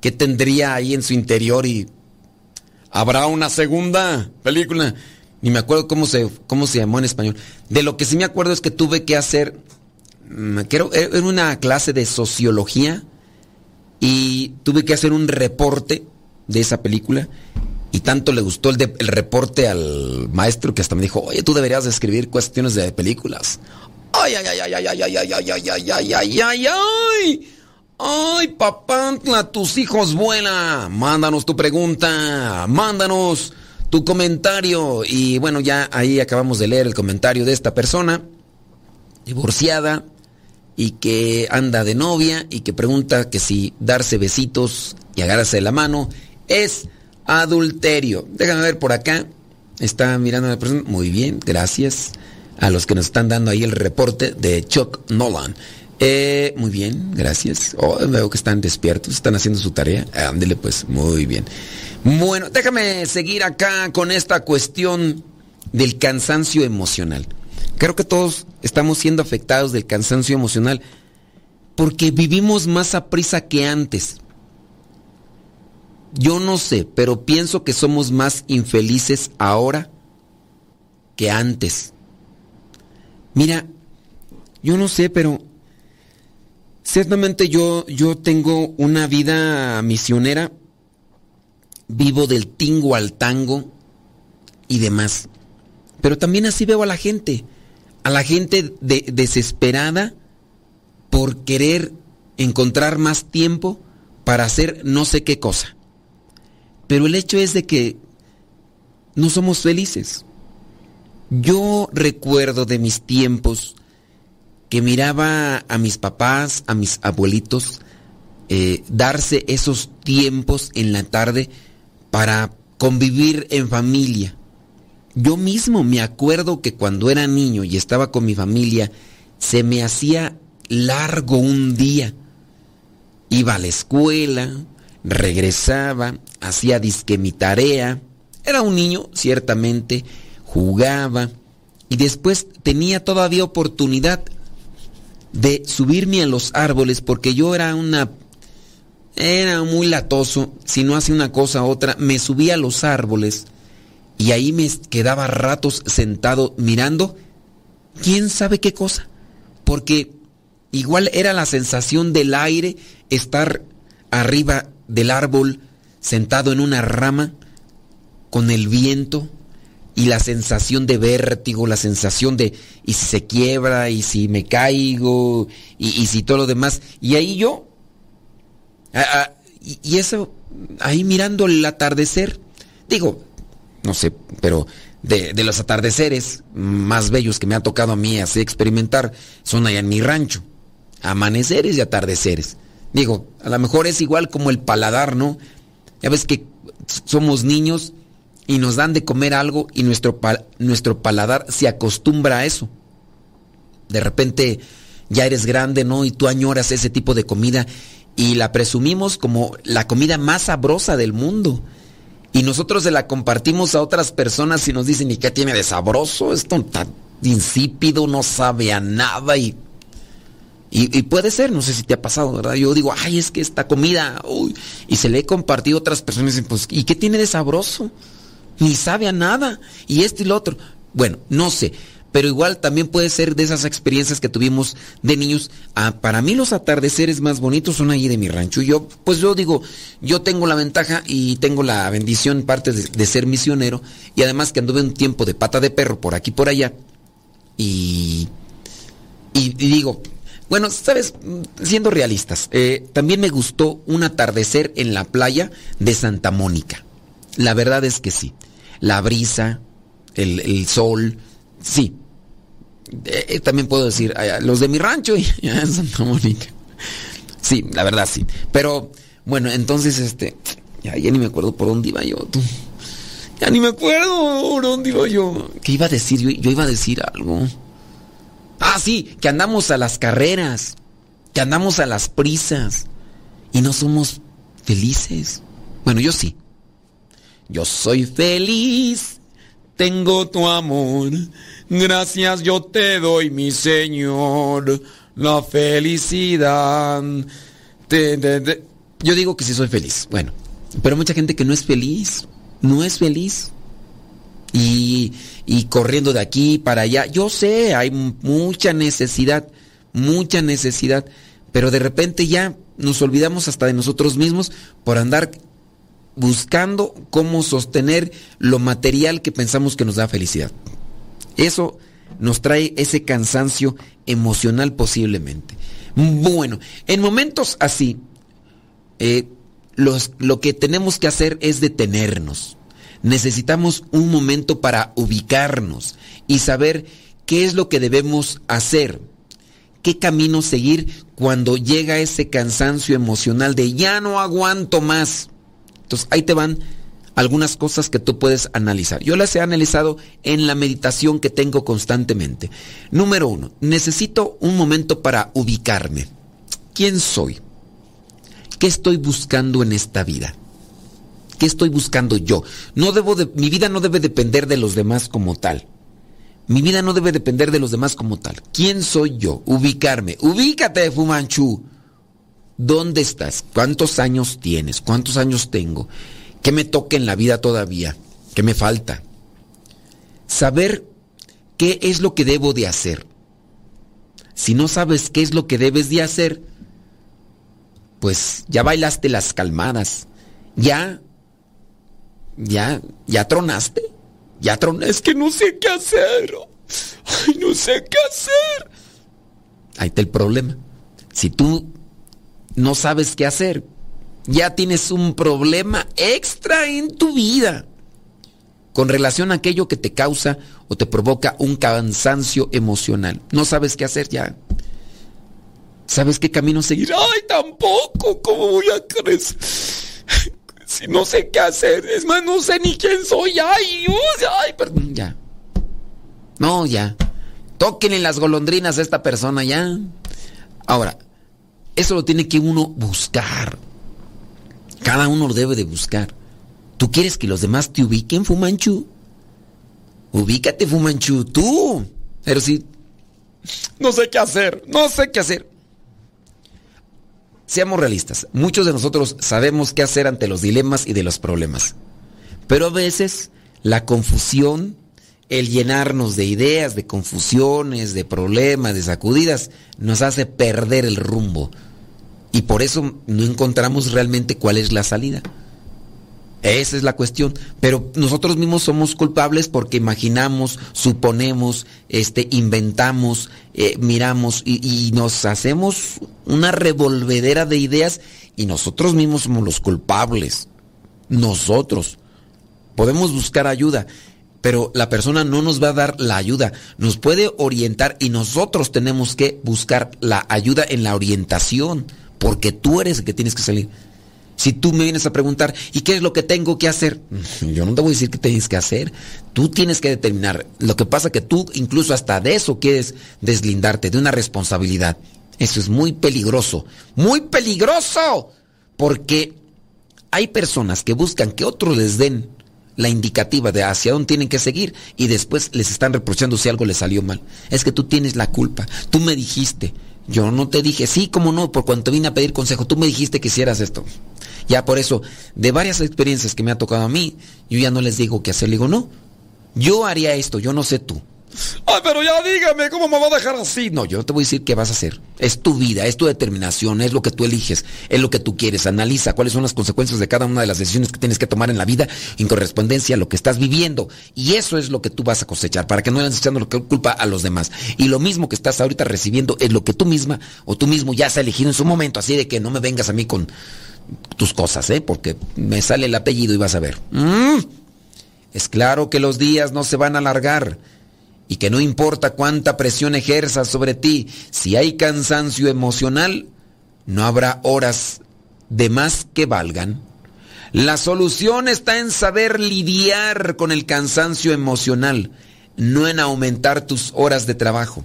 ¿Qué tendría ahí en su interior? Y habrá una segunda película. Ni me acuerdo cómo se, cómo se llamó en español. De lo que sí me acuerdo es que tuve que hacer, mm, creo, era una clase de sociología y tuve que hacer un reporte de esa película. Y tanto le gustó el, de- el reporte al maestro que hasta me dijo, oye, tú deberías de escribir cuestiones de películas. Ay, ay, ay, ay, ay, ay, ay, ay, ay, ay, ay, ay, ay, ay, ay. Papantla, tus hijos vuela. Mándanos tu pregunta, mándanos tu comentario. Y bueno, ya ahí acabamos de leer el comentario de esta persona, divorciada, y que anda de novia, y que pregunta que si darse besitos y agarrarse de la mano es adulterio. Déjame ver por acá. Está mirando a la persona. Muy bien, gracias a los que nos están dando ahí el reporte de Chuck Nolan. Eh, muy bien, gracias. Oh, veo que están despiertos, están haciendo su tarea. Ándele pues, muy bien. Bueno, déjame seguir acá con esta cuestión del cansancio emocional. Creo que todos estamos siendo afectados del cansancio emocional porque vivimos más a prisa que antes. Yo no sé, pero pienso que somos más infelices ahora que antes. Mira, yo no sé, pero ciertamente yo, yo tengo una vida misionera, vivo del tingo al tango y demás. Pero también así veo a la gente, a la gente de- desesperada por querer encontrar más tiempo para hacer no sé qué cosa. Pero el hecho es de que no somos felices. Yo recuerdo de mis tiempos que miraba a mis papás, a mis abuelitos, eh, darse esos tiempos en la tarde para convivir en familia. Yo mismo me acuerdo que cuando era niño y estaba con mi familia, se me hacía largo un día. Iba a la escuela, regresaba, hacía disque mi tarea. Era un niño, ciertamente, jugaba y después tenía todavía oportunidad de subirme a los árboles porque yo era una era muy latoso, si no hacía una cosa u otra, me subía a los árboles y ahí me quedaba ratos sentado mirando quién sabe qué cosa, porque igual era la sensación del aire estar arriba del árbol sentado en una rama con el viento y la sensación de vértigo, la sensación de y si se quiebra y si me caigo y, y si todo lo demás. Y ahí yo, ah, y, y eso, ahí mirando el atardecer, digo, no sé, pero de, de los atardeceres más bellos que me ha tocado a mí así experimentar son allá en mi rancho. Amaneceres y atardeceres. Digo, a lo mejor es igual como el paladar, ¿no? Ya ves que somos niños y nos dan de comer algo y nuestro, nuestro paladar se acostumbra a eso. De repente ya eres grande, ¿no? Y tú añoras ese tipo de comida y la presumimos como la comida más sabrosa del mundo. Y nosotros se la compartimos a otras personas y nos dicen, ¿y qué tiene de sabroso? Esto está insípido, no sabe a nada y... Y, puede ser, no sé si te ha pasado, ¿verdad? Yo digo, ay, es que esta comida, uy, y se le he compartido a otras personas y dicen, pues, ¿y qué tiene de sabroso? Ni sabe a nada. Y esto y lo otro. Bueno, no sé. Pero igual también puede ser de esas experiencias que tuvimos de niños. Ah, para mí los atardeceres más bonitos son allí de mi rancho. Yo, pues yo digo, yo tengo la ventaja y tengo la bendición parte de, ser misionero. Y además que anduve un tiempo de pata de perro por aquí por allá. Y, y, digo, bueno, sabes, siendo realistas, eh, también me gustó un atardecer en la playa de Santa Mónica. La verdad es que sí. La brisa, el, sol, sí. Eh, también puedo decir, los de mi rancho y Santa Mónica. Sí, la verdad sí. Pero bueno, entonces este, ya, ni me acuerdo por dónde iba yo. Tú. Ya ni me acuerdo por dónde iba yo. ¿Qué iba a decir? yo iba a decir algo. Ah, sí, que andamos a las carreras, que andamos a las prisas y no somos felices. Bueno, yo sí. Yo soy feliz, tengo tu amor. Gracias yo te doy, mi Señor, la felicidad. Yo digo que sí soy feliz. Bueno, pero mucha gente que no es feliz, no es feliz. Y y corriendo de aquí para allá. Yo sé, hay mucha necesidad, mucha necesidad, pero de repente ya nos olvidamos hasta de nosotros mismos por andar buscando cómo sostener lo material que pensamos que nos da felicidad. Eso nos trae ese cansancio emocional posiblemente. Bueno, en momentos así, eh, lo que tenemos que hacer es detenernos necesitamos un momento para ubicarnos y saber qué es lo que debemos hacer, qué camino seguir cuando llega ese cansancio emocional de ya no aguanto más. Entonces ahí te van algunas cosas que tú puedes analizar. Yo las he analizado en la meditación que tengo constantemente. Número uno, necesito un momento para ubicarme. ¿Quién soy? ¿Qué estoy buscando en esta vida? ¿Qué estoy buscando yo? No debo de, mi vida no debe depender de los demás como tal. Mi vida no debe depender de los demás como tal. ¿Quién soy yo? Ubicarme. Ubícate, Fumanchu. ¿Dónde estás? ¿Cuántos años tienes? ¿Cuántos años tengo? ¿Qué me toca en la vida todavía? ¿Qué me falta? Saber qué es lo que debo de hacer. Si no sabes qué es lo que debes de hacer, pues ya bailaste las calmadas. Ya ¿Ya, ya tronaste? Ya tronaste. Es que no sé qué hacer. Ay, no sé qué hacer. Ahí está el problema. Si tú no sabes qué hacer, ya tienes un problema extra en tu vida con relación a aquello que te causa o te provoca un cansancio emocional. No sabes qué hacer ya. ¿Sabes qué camino seguir? Ay, tampoco. ¿Cómo voy a crecer? Si no sé qué hacer, es más, no sé ni quién soy. Ay, ay, perdón, ya. No, ya. Tóquenle las golondrinas a esta persona, ya. Ahora, eso lo tiene que uno buscar. Cada uno lo debe de buscar. ¿Tú quieres que los demás te ubiquen, Fumanchu? Ubícate, Fumanchu, tú. Pero si... No sé qué hacer, no sé qué hacer. Seamos realistas, muchos de nosotros sabemos qué hacer ante los dilemas y de los problemas. Pero a veces la confusión, el llenarnos de ideas, de confusiones, de problemas, de sacudidas, nos hace perder el rumbo. Y por eso no encontramos realmente cuál es la salida. Esa es la cuestión. Pero nosotros mismos somos culpables porque imaginamos, suponemos, este, inventamos, eh, miramos y, nos hacemos una revolvedera de ideas y nosotros mismos somos los culpables. Nosotros. Podemos buscar ayuda, pero la persona no nos va a dar la ayuda. Nos puede orientar y nosotros tenemos que buscar la ayuda en la orientación, porque tú eres el que tienes que salir. Si tú me vienes a preguntar, ¿y qué es lo que tengo que hacer? Yo no te voy a decir qué tienes que hacer. Tú tienes que determinar. Lo que pasa es que tú incluso hasta de eso quieres deslindarte, de una responsabilidad. Eso es muy peligroso. Muy peligroso. Porque hay personas que buscan que otros les den la indicativa de hacia dónde tienen que seguir y después les están reprochando si algo les salió mal. Es que tú tienes la culpa. Tú me dijiste Yo no te dije, sí, cómo no, por cuanto vine a pedir consejo, tú me dijiste que hicieras esto. Ya por eso, de varias experiencias que me ha tocado a mí, yo ya no les digo qué hacer, le digo, no, yo haría esto, yo no sé tú. Ay, pero ya dígame, ¿cómo me va a dejar así? No, yo te voy a decir qué vas a hacer. Es tu vida, es tu determinación, es lo que tú eliges, es lo que tú quieres. Analiza cuáles son las consecuencias de cada una de las decisiones que tienes que tomar en la vida en correspondencia a lo que estás viviendo. Y eso es lo que tú vas a cosechar, para que no vayas echando lo que culpa a los demás. Y lo mismo que estás ahorita recibiendo es lo que tú misma o tú mismo ya has elegido en su momento. Así de que no me vengas a mí con tus cosas, ¿eh? Porque me sale el apellido y vas a ver. Mm. Es claro que los días no se van a alargar y que no importa cuánta presión ejerzas sobre ti, si hay cansancio emocional, no habrá horas de más que valgan. La solución está en saber lidiar con el cansancio emocional, no en aumentar tus horas de trabajo,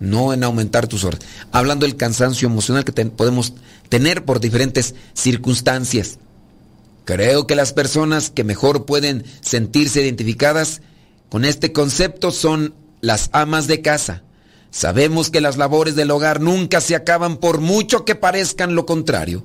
no en aumentar tus horas. Hablando del cansancio emocional que podemos tener por diferentes circunstancias. Creo que las personas que mejor pueden sentirse identificadas con este concepto son las amas de casa. Sabemos que las labores del hogar nunca se acaban por mucho que parezcan lo contrario.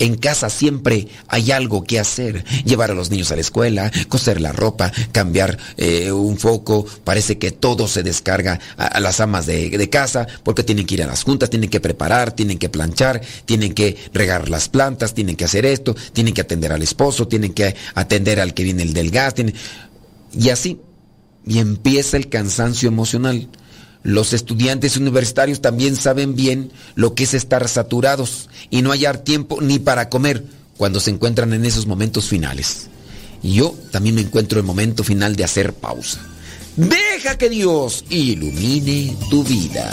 En casa siempre hay algo que hacer. Llevar a los niños a la escuela, coser la ropa, cambiar eh, un foco. Parece que todo se descarga a, las amas de, de, casa porque tienen que ir a las juntas, tienen que preparar, tienen que planchar, tienen que regar las plantas, tienen que hacer esto, tienen que atender al esposo, tienen que atender al que viene el del gas. Y así. Y empieza el cansancio emocional. Los estudiantes universitarios también saben bien lo que es estar saturados y no hallar tiempo ni para comer cuando se encuentran en esos momentos finales. Y yo también me encuentro en el momento final de hacer pausa. Deja que Dios ilumine tu vida.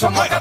Aquí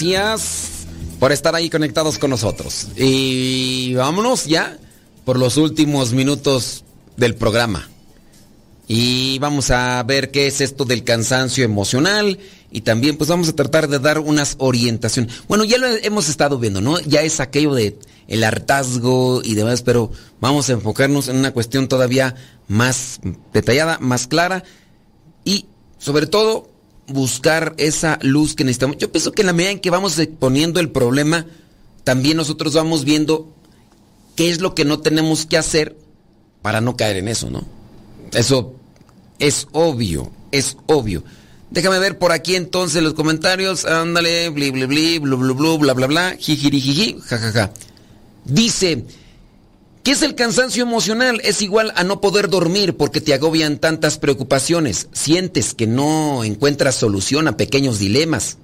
Gracias por estar ahí conectados con nosotros. Y vámonos ya por los últimos minutos del programa. Y vamos a ver qué es esto del cansancio emocional y también pues vamos a tratar de dar unas orientaciones. Bueno, ya lo hemos estado viendo, ¿no? Ya es aquello de el hartazgo y demás, pero vamos a enfocarnos en una cuestión todavía más detallada, más clara y sobre todo buscar esa luz que necesitamos. Yo pienso que en la medida en que vamos exponiendo el problema, también nosotros vamos viendo qué es lo que no tenemos que hacer para no caer en eso, ¿no? Eso es obvio, es obvio. Déjame ver por aquí entonces los comentarios. Ándale, bli, bli, bli, blu, blu, bla, bla, bla, jijiri, jajaja. Dice, ¿Qué es el cansancio emocional? Es igual a no poder dormir porque te agobian tantas preocupaciones. Sientes que no encuentras solución a pequeños dilemas,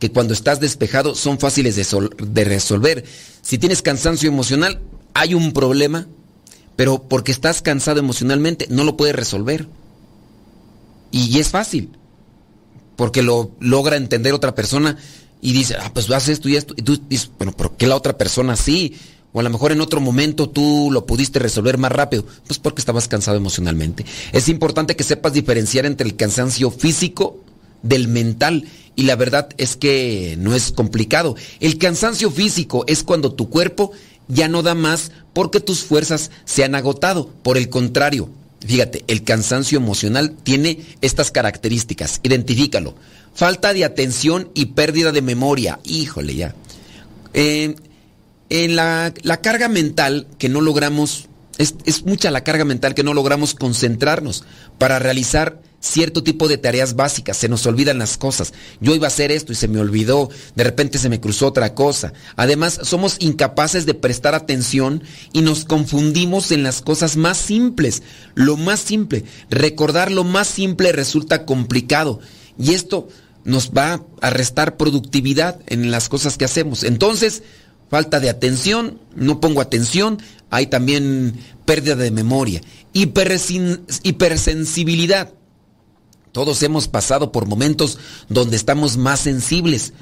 que cuando estás despejado son fáciles de, de resolver. Si tienes cansancio emocional, hay un problema, pero porque estás cansado emocionalmente no lo puedes resolver. Y es fácil, porque lo logra entender otra persona y dice, ah, pues haces esto y esto. Y tú dices, bueno, ¿por qué la otra persona sí? O a lo mejor en otro momento tú lo pudiste resolver más rápido, pues porque estabas cansado emocionalmente. Es importante que sepas diferenciar entre el cansancio físico del mental y la verdad es que no es complicado. El cansancio físico es cuando tu cuerpo ya no da más porque tus fuerzas se han agotado. Por el contrario, Fíjate, el cansancio emocional tiene estas características. Identifícalo. Falta de atención y pérdida de memoria. Híjole, ya. En la, la, carga mental que no logramos, es, es mucha la carga mental que no logramos concentrarnos para realizar cierto tipo de tareas básicas, se nos olvidan las cosas. Yo iba a hacer esto y se me olvidó, de repente se me cruzó otra cosa. Además, somos incapaces de prestar atención y nos confundimos en las cosas más simples. Lo más simple, recordar lo más simple resulta complicado y esto nos va a restar productividad en las cosas que hacemos. Entonces, falta de atención, no pongo atención, hay también pérdida de memoria, hipersensibilidad todos hemos pasado por momentos donde estamos más sensibles.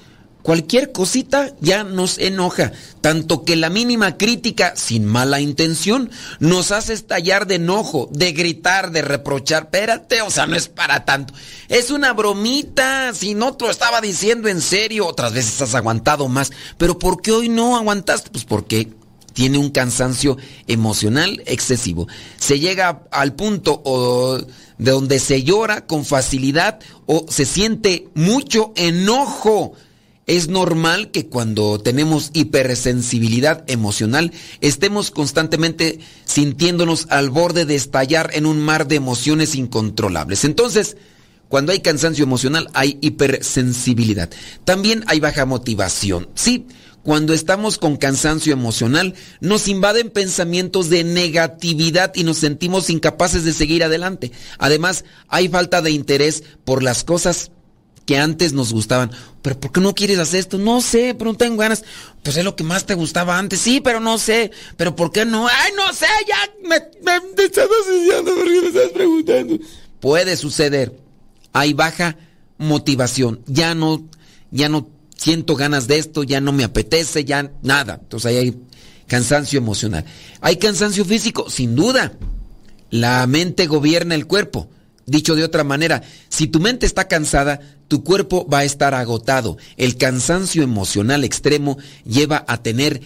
Cualquier cosita ya nos enoja, tanto que la mínima crítica, sin mala intención, nos hace estallar de enojo, de gritar, de reprochar. Espérate, o sea, no es para tanto. Es una bromita, si no te lo estaba diciendo en serio, otras veces has aguantado más. Pero ¿por qué hoy no aguantaste? Pues porque tiene un cansancio emocional excesivo. Se llega al punto o, de donde se llora con facilidad o se siente mucho enojo. Es normal que cuando tenemos hipersensibilidad emocional estemos constantemente sintiéndonos al borde de estallar en un mar de emociones incontrolables. Entonces, cuando hay cansancio emocional hay hipersensibilidad. También hay baja motivación. Sí, cuando estamos con cansancio emocional, nos invaden pensamientos de negatividad y nos sentimos incapaces de seguir adelante. Además, hay falta de interés por las cosas que antes nos gustaban. Pero ¿por qué no quieres hacer esto? No sé, pero no tengo ganas. Pues es lo que más te gustaba antes. Sí, pero no sé. Pero ¿por qué no? Ay, no sé, ya me, me, estás asociando porque me estás preguntando. Puede suceder. Hay baja motivación. Ya no, ya no siento ganas de esto, ya no me apetece, ya nada. Entonces ahí hay cansancio emocional. Hay cansancio físico, sin duda. La mente gobierna el cuerpo. Dicho de otra manera, si tu mente está cansada, tu cuerpo va a estar agotado. El cansancio emocional extremo lleva a tener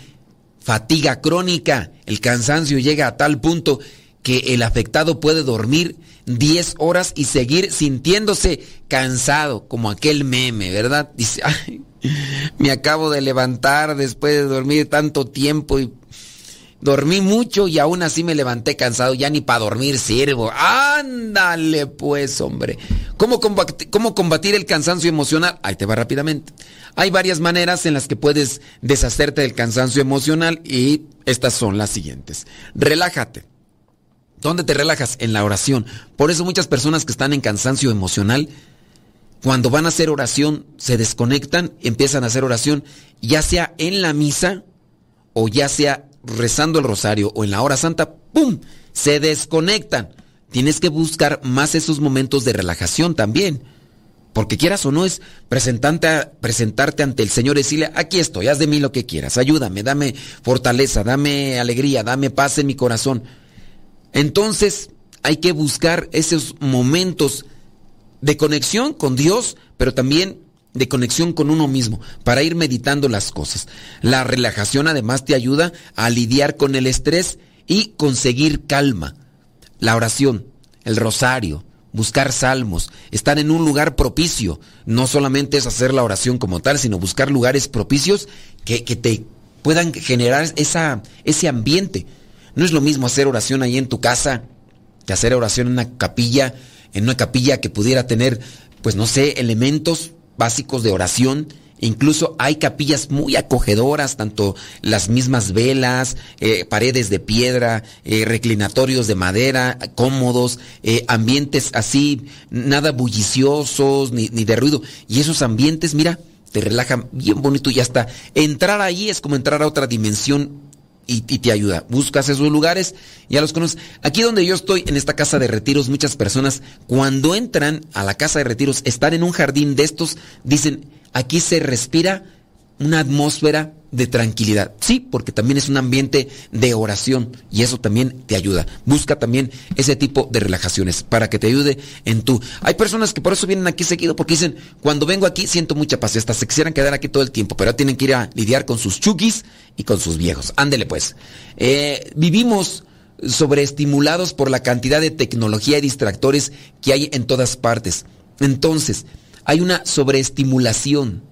fatiga crónica. El cansancio llega a tal punto que el afectado puede dormir 10 horas y seguir sintiéndose cansado, como aquel meme, ¿verdad? Dice, ay, me acabo de levantar después de dormir tanto tiempo y dormí mucho y aún así me levanté cansado, ya ni para dormir sirvo. Ándale pues, hombre. ¿Cómo combatir, ¿Cómo combatir el cansancio emocional? Ahí te va rápidamente. Hay varias maneras en las que puedes deshacerte del cansancio emocional y estas son las siguientes. Relájate. ¿Dónde te relajas? En la oración. Por eso muchas personas que están en cansancio emocional cuando van a hacer oración, se desconectan, empiezan a hacer oración, ya sea en la misa o ya sea rezando el rosario o en la hora santa, ¡pum! Se desconectan. Tienes que buscar más esos momentos de relajación también. Porque quieras o no es presentarte, presentarte ante el Señor y decirle, aquí estoy, haz de mí lo que quieras, ayúdame, dame fortaleza, dame alegría, dame paz en mi corazón. Entonces hay que buscar esos momentos de conexión con Dios, pero también de conexión con uno mismo, para ir meditando las cosas. La relajación además te ayuda a lidiar con el estrés y conseguir calma. La oración, el rosario, buscar salmos, estar en un lugar propicio. No solamente es hacer la oración como tal, sino buscar lugares propicios que, que te puedan generar esa, ese ambiente. No es lo mismo hacer oración ahí en tu casa que hacer oración en una capilla en una capilla que pudiera tener, pues no sé, elementos básicos de oración. Incluso hay capillas muy acogedoras, tanto las mismas velas, eh, paredes de piedra, eh, reclinatorios de madera, cómodos, eh, ambientes así, nada bulliciosos ni, ni de ruido. Y esos ambientes, mira, te relajan bien bonito y hasta entrar ahí es como entrar a otra dimensión y, te ayuda. Buscas esos lugares, ya los conoces. Aquí donde yo estoy, en esta casa de retiros, muchas personas cuando entran a la casa de retiros, están en un jardín de estos, dicen, aquí se respira una atmósfera de tranquilidad. Sí, porque también es un ambiente de oración y eso también te ayuda. Busca también ese tipo de relajaciones para que te ayude en tu... Hay personas que por eso vienen aquí seguido porque dicen, cuando vengo aquí siento mucha paz, hasta se quisieran quedar aquí todo el tiempo, pero tienen que ir a lidiar con sus chukis y con sus viejos. Ándele pues. Eh, vivimos sobreestimulados por la cantidad de tecnología y distractores que hay en todas partes. Entonces, hay una sobreestimulación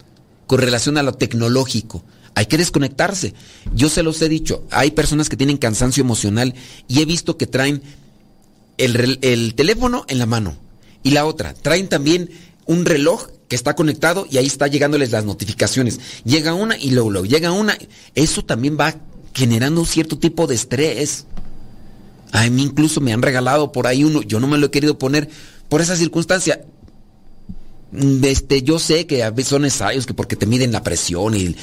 con relación a lo tecnológico. Hay que desconectarse. Yo se los he dicho, hay personas que tienen cansancio emocional y he visto que traen el, el teléfono en la mano. Y la otra, traen también un reloj que está conectado y ahí está llegándoles las notificaciones. Llega una y luego, luego llega una. Eso también va generando un cierto tipo de estrés. A mí incluso me han regalado por ahí uno, yo no me lo he querido poner por esa circunstancia. Este, yo sé que a veces son ensayos que porque te miden la presión y,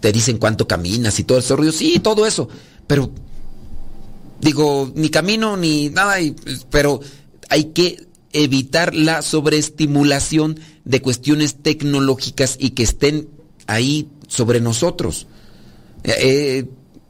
te dicen cuánto caminas y todo eso rollo. Sí, todo eso. Pero digo, ni camino ni nada, pero hay que evitar la sobreestimulación de cuestiones tecnológicas y que estén ahí sobre nosotros. Eh, eh,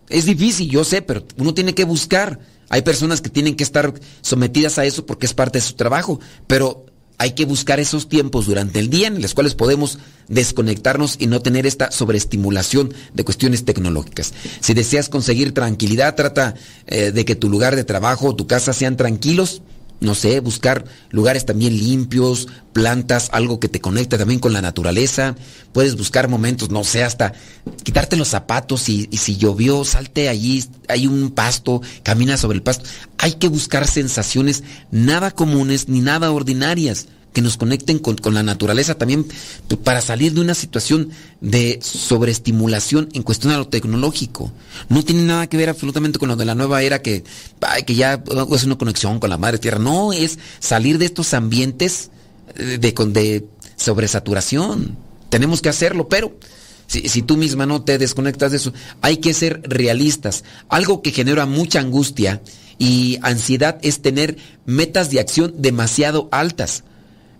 es difícil, yo sé, pero uno tiene que buscar. Hay personas que tienen que estar sometidas a eso porque es parte de su trabajo, pero hay que buscar esos tiempos durante el día en los cuales podemos desconectarnos y no tener esta sobreestimulación de cuestiones tecnológicas. Si deseas conseguir tranquilidad, trata eh, de que tu lugar de trabajo o tu casa sean tranquilos no sé, buscar lugares también limpios, plantas, algo que te conecte también con la naturaleza. Puedes buscar momentos, no sé, hasta quitarte los zapatos y, si llovió, salte allí, hay un pasto, camina sobre el pasto. Hay que buscar sensaciones nada comunes ni nada ordinarias que nos conecten con, la naturaleza también pues, para salir de una situación de sobreestimulación en cuestión a lo tecnológico. No tiene nada que ver absolutamente con lo de la nueva era que, que ya es una conexión con la madre tierra. No, es salir de estos ambientes de, de sobresaturación. Tenemos que hacerlo, pero si, tú misma no te desconectas de eso, hay que ser realistas. Algo que genera mucha angustia y ansiedad es tener metas de acción demasiado altas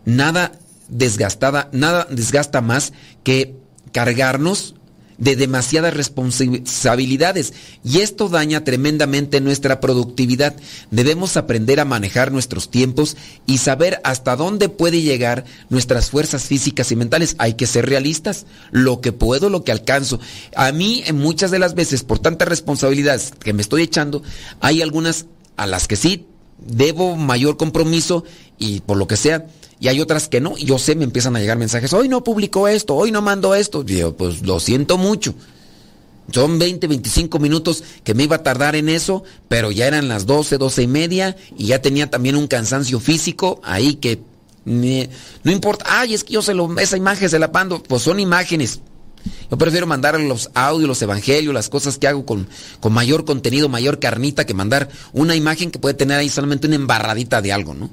nada desgastada, nada desgasta más que cargarnos de demasiadas responsabilidades y esto daña tremendamente nuestra productividad. Debemos aprender a manejar nuestros tiempos y saber hasta dónde puede llegar nuestras fuerzas físicas y mentales. Hay que ser realistas, lo que puedo, lo que alcanzo. A mí en muchas de las veces, por tantas responsabilidades que me estoy echando, hay algunas a las que sí debo mayor compromiso y por lo que sea, y hay otras que no. Y yo sé, me empiezan a llegar mensajes, hoy no publicó esto, hoy no mando esto. Yo, pues lo siento mucho. Son 20, 25 minutos que me iba a tardar en eso, pero ya eran las 12, 12 y media y ya tenía también un cansancio físico ahí que no importa. Ay, es que yo se lo, esa imagen se la pando. Pues son imágenes. Yo prefiero mandar los audios, los evangelios, las cosas que hago con, con mayor contenido, mayor carnita, que mandar una imagen que puede tener ahí solamente una embarradita de algo, ¿no?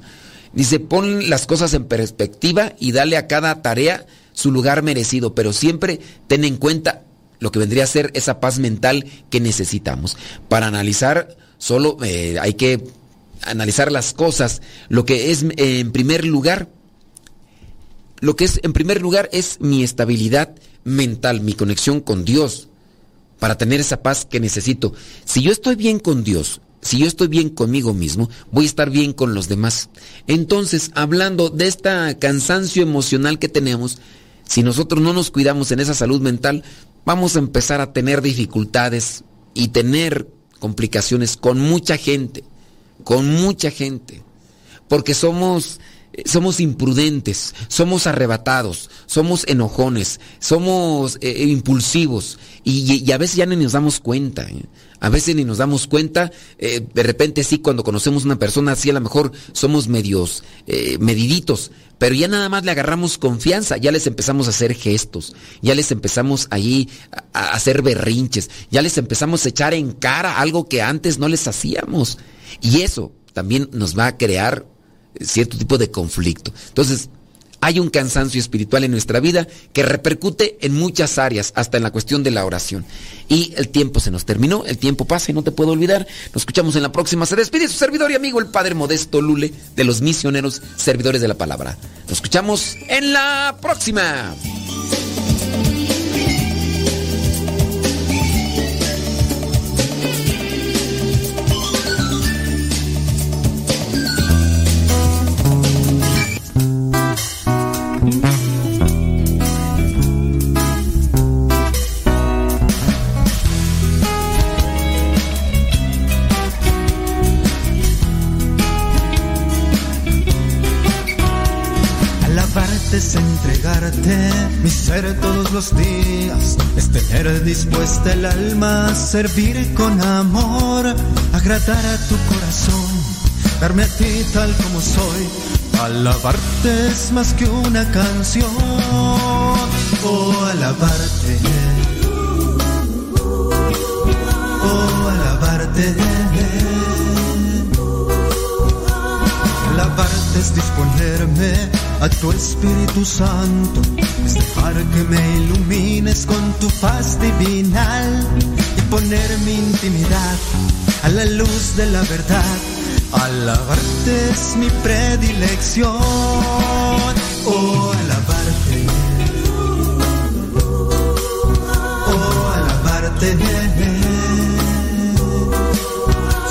Dice, pon las cosas en perspectiva y dale a cada tarea su lugar merecido, pero siempre ten en cuenta lo que vendría a ser esa paz mental que necesitamos. Para analizar, solo eh, hay que analizar las cosas. Lo que es en primer lugar, lo que es en primer lugar es mi estabilidad mental, mi conexión con Dios, para tener esa paz que necesito. Si yo estoy bien con Dios, si yo estoy bien conmigo mismo, voy a estar bien con los demás. Entonces, hablando de este cansancio emocional que tenemos, si nosotros no nos cuidamos en esa salud mental, vamos a empezar a tener dificultades y tener complicaciones con mucha gente, con mucha gente, porque somos somos imprudentes, somos arrebatados, somos enojones, somos eh, impulsivos y, a veces ya ni nos damos cuenta. ¿eh? A veces ni nos damos cuenta, eh, de repente sí, cuando conocemos una persona así a lo mejor somos medios mediditos, pero ya nada más le agarramos confianza, ya les empezamos a hacer gestos, ya les empezamos ahí a hacer berrinches, ya les empezamos a echar en cara algo que antes no les hacíamos. Y eso también nos va a crear cierto tipo de conflicto. Entonces, hay un cansancio espiritual en nuestra vida que repercute en muchas áreas, hasta en la cuestión de la oración. Y el tiempo se nos terminó, el tiempo pasa y no te puedo olvidar. Nos escuchamos en la próxima. Se despide su servidor y amigo, el Padre Modesto Lule, de los misioneros servidores de la palabra. Nos escuchamos en la próxima. Mi ser todos los días es tener dispuesta el alma servir con amor, agradar a tu corazón, darme a ti tal como soy. Alabarte es más que una canción, oh alabarte, oh alabarte. Alabarte es disponerme a tu Espíritu Santo, es dejar que me ilumines con tu paz divinal y poner mi intimidad a la luz de la verdad. Alabarte es mi predilección, oh alabarte, oh alabarte.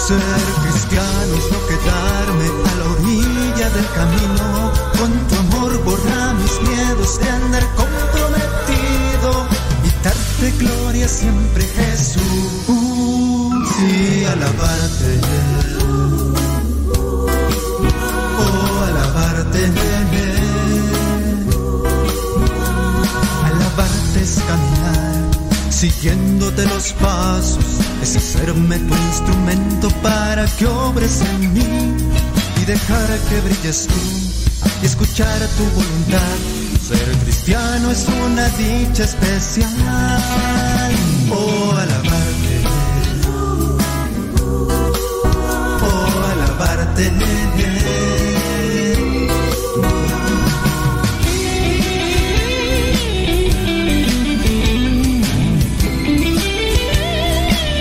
Ser cristiano es no quedarme a la orilla del camino. Con tu borra mis miedos de andar comprometido y darte gloria siempre Jesús. Sí, alabarte. Oh, alabarte. Alabarte es caminar siguiéndote los pasos, es hacerme tu instrumento para que obres en mí y dejar que brilles tú y escuchar tu voluntad. Ser cristiano es una dicha especial. Oh, alabarte. Oh, alabarte.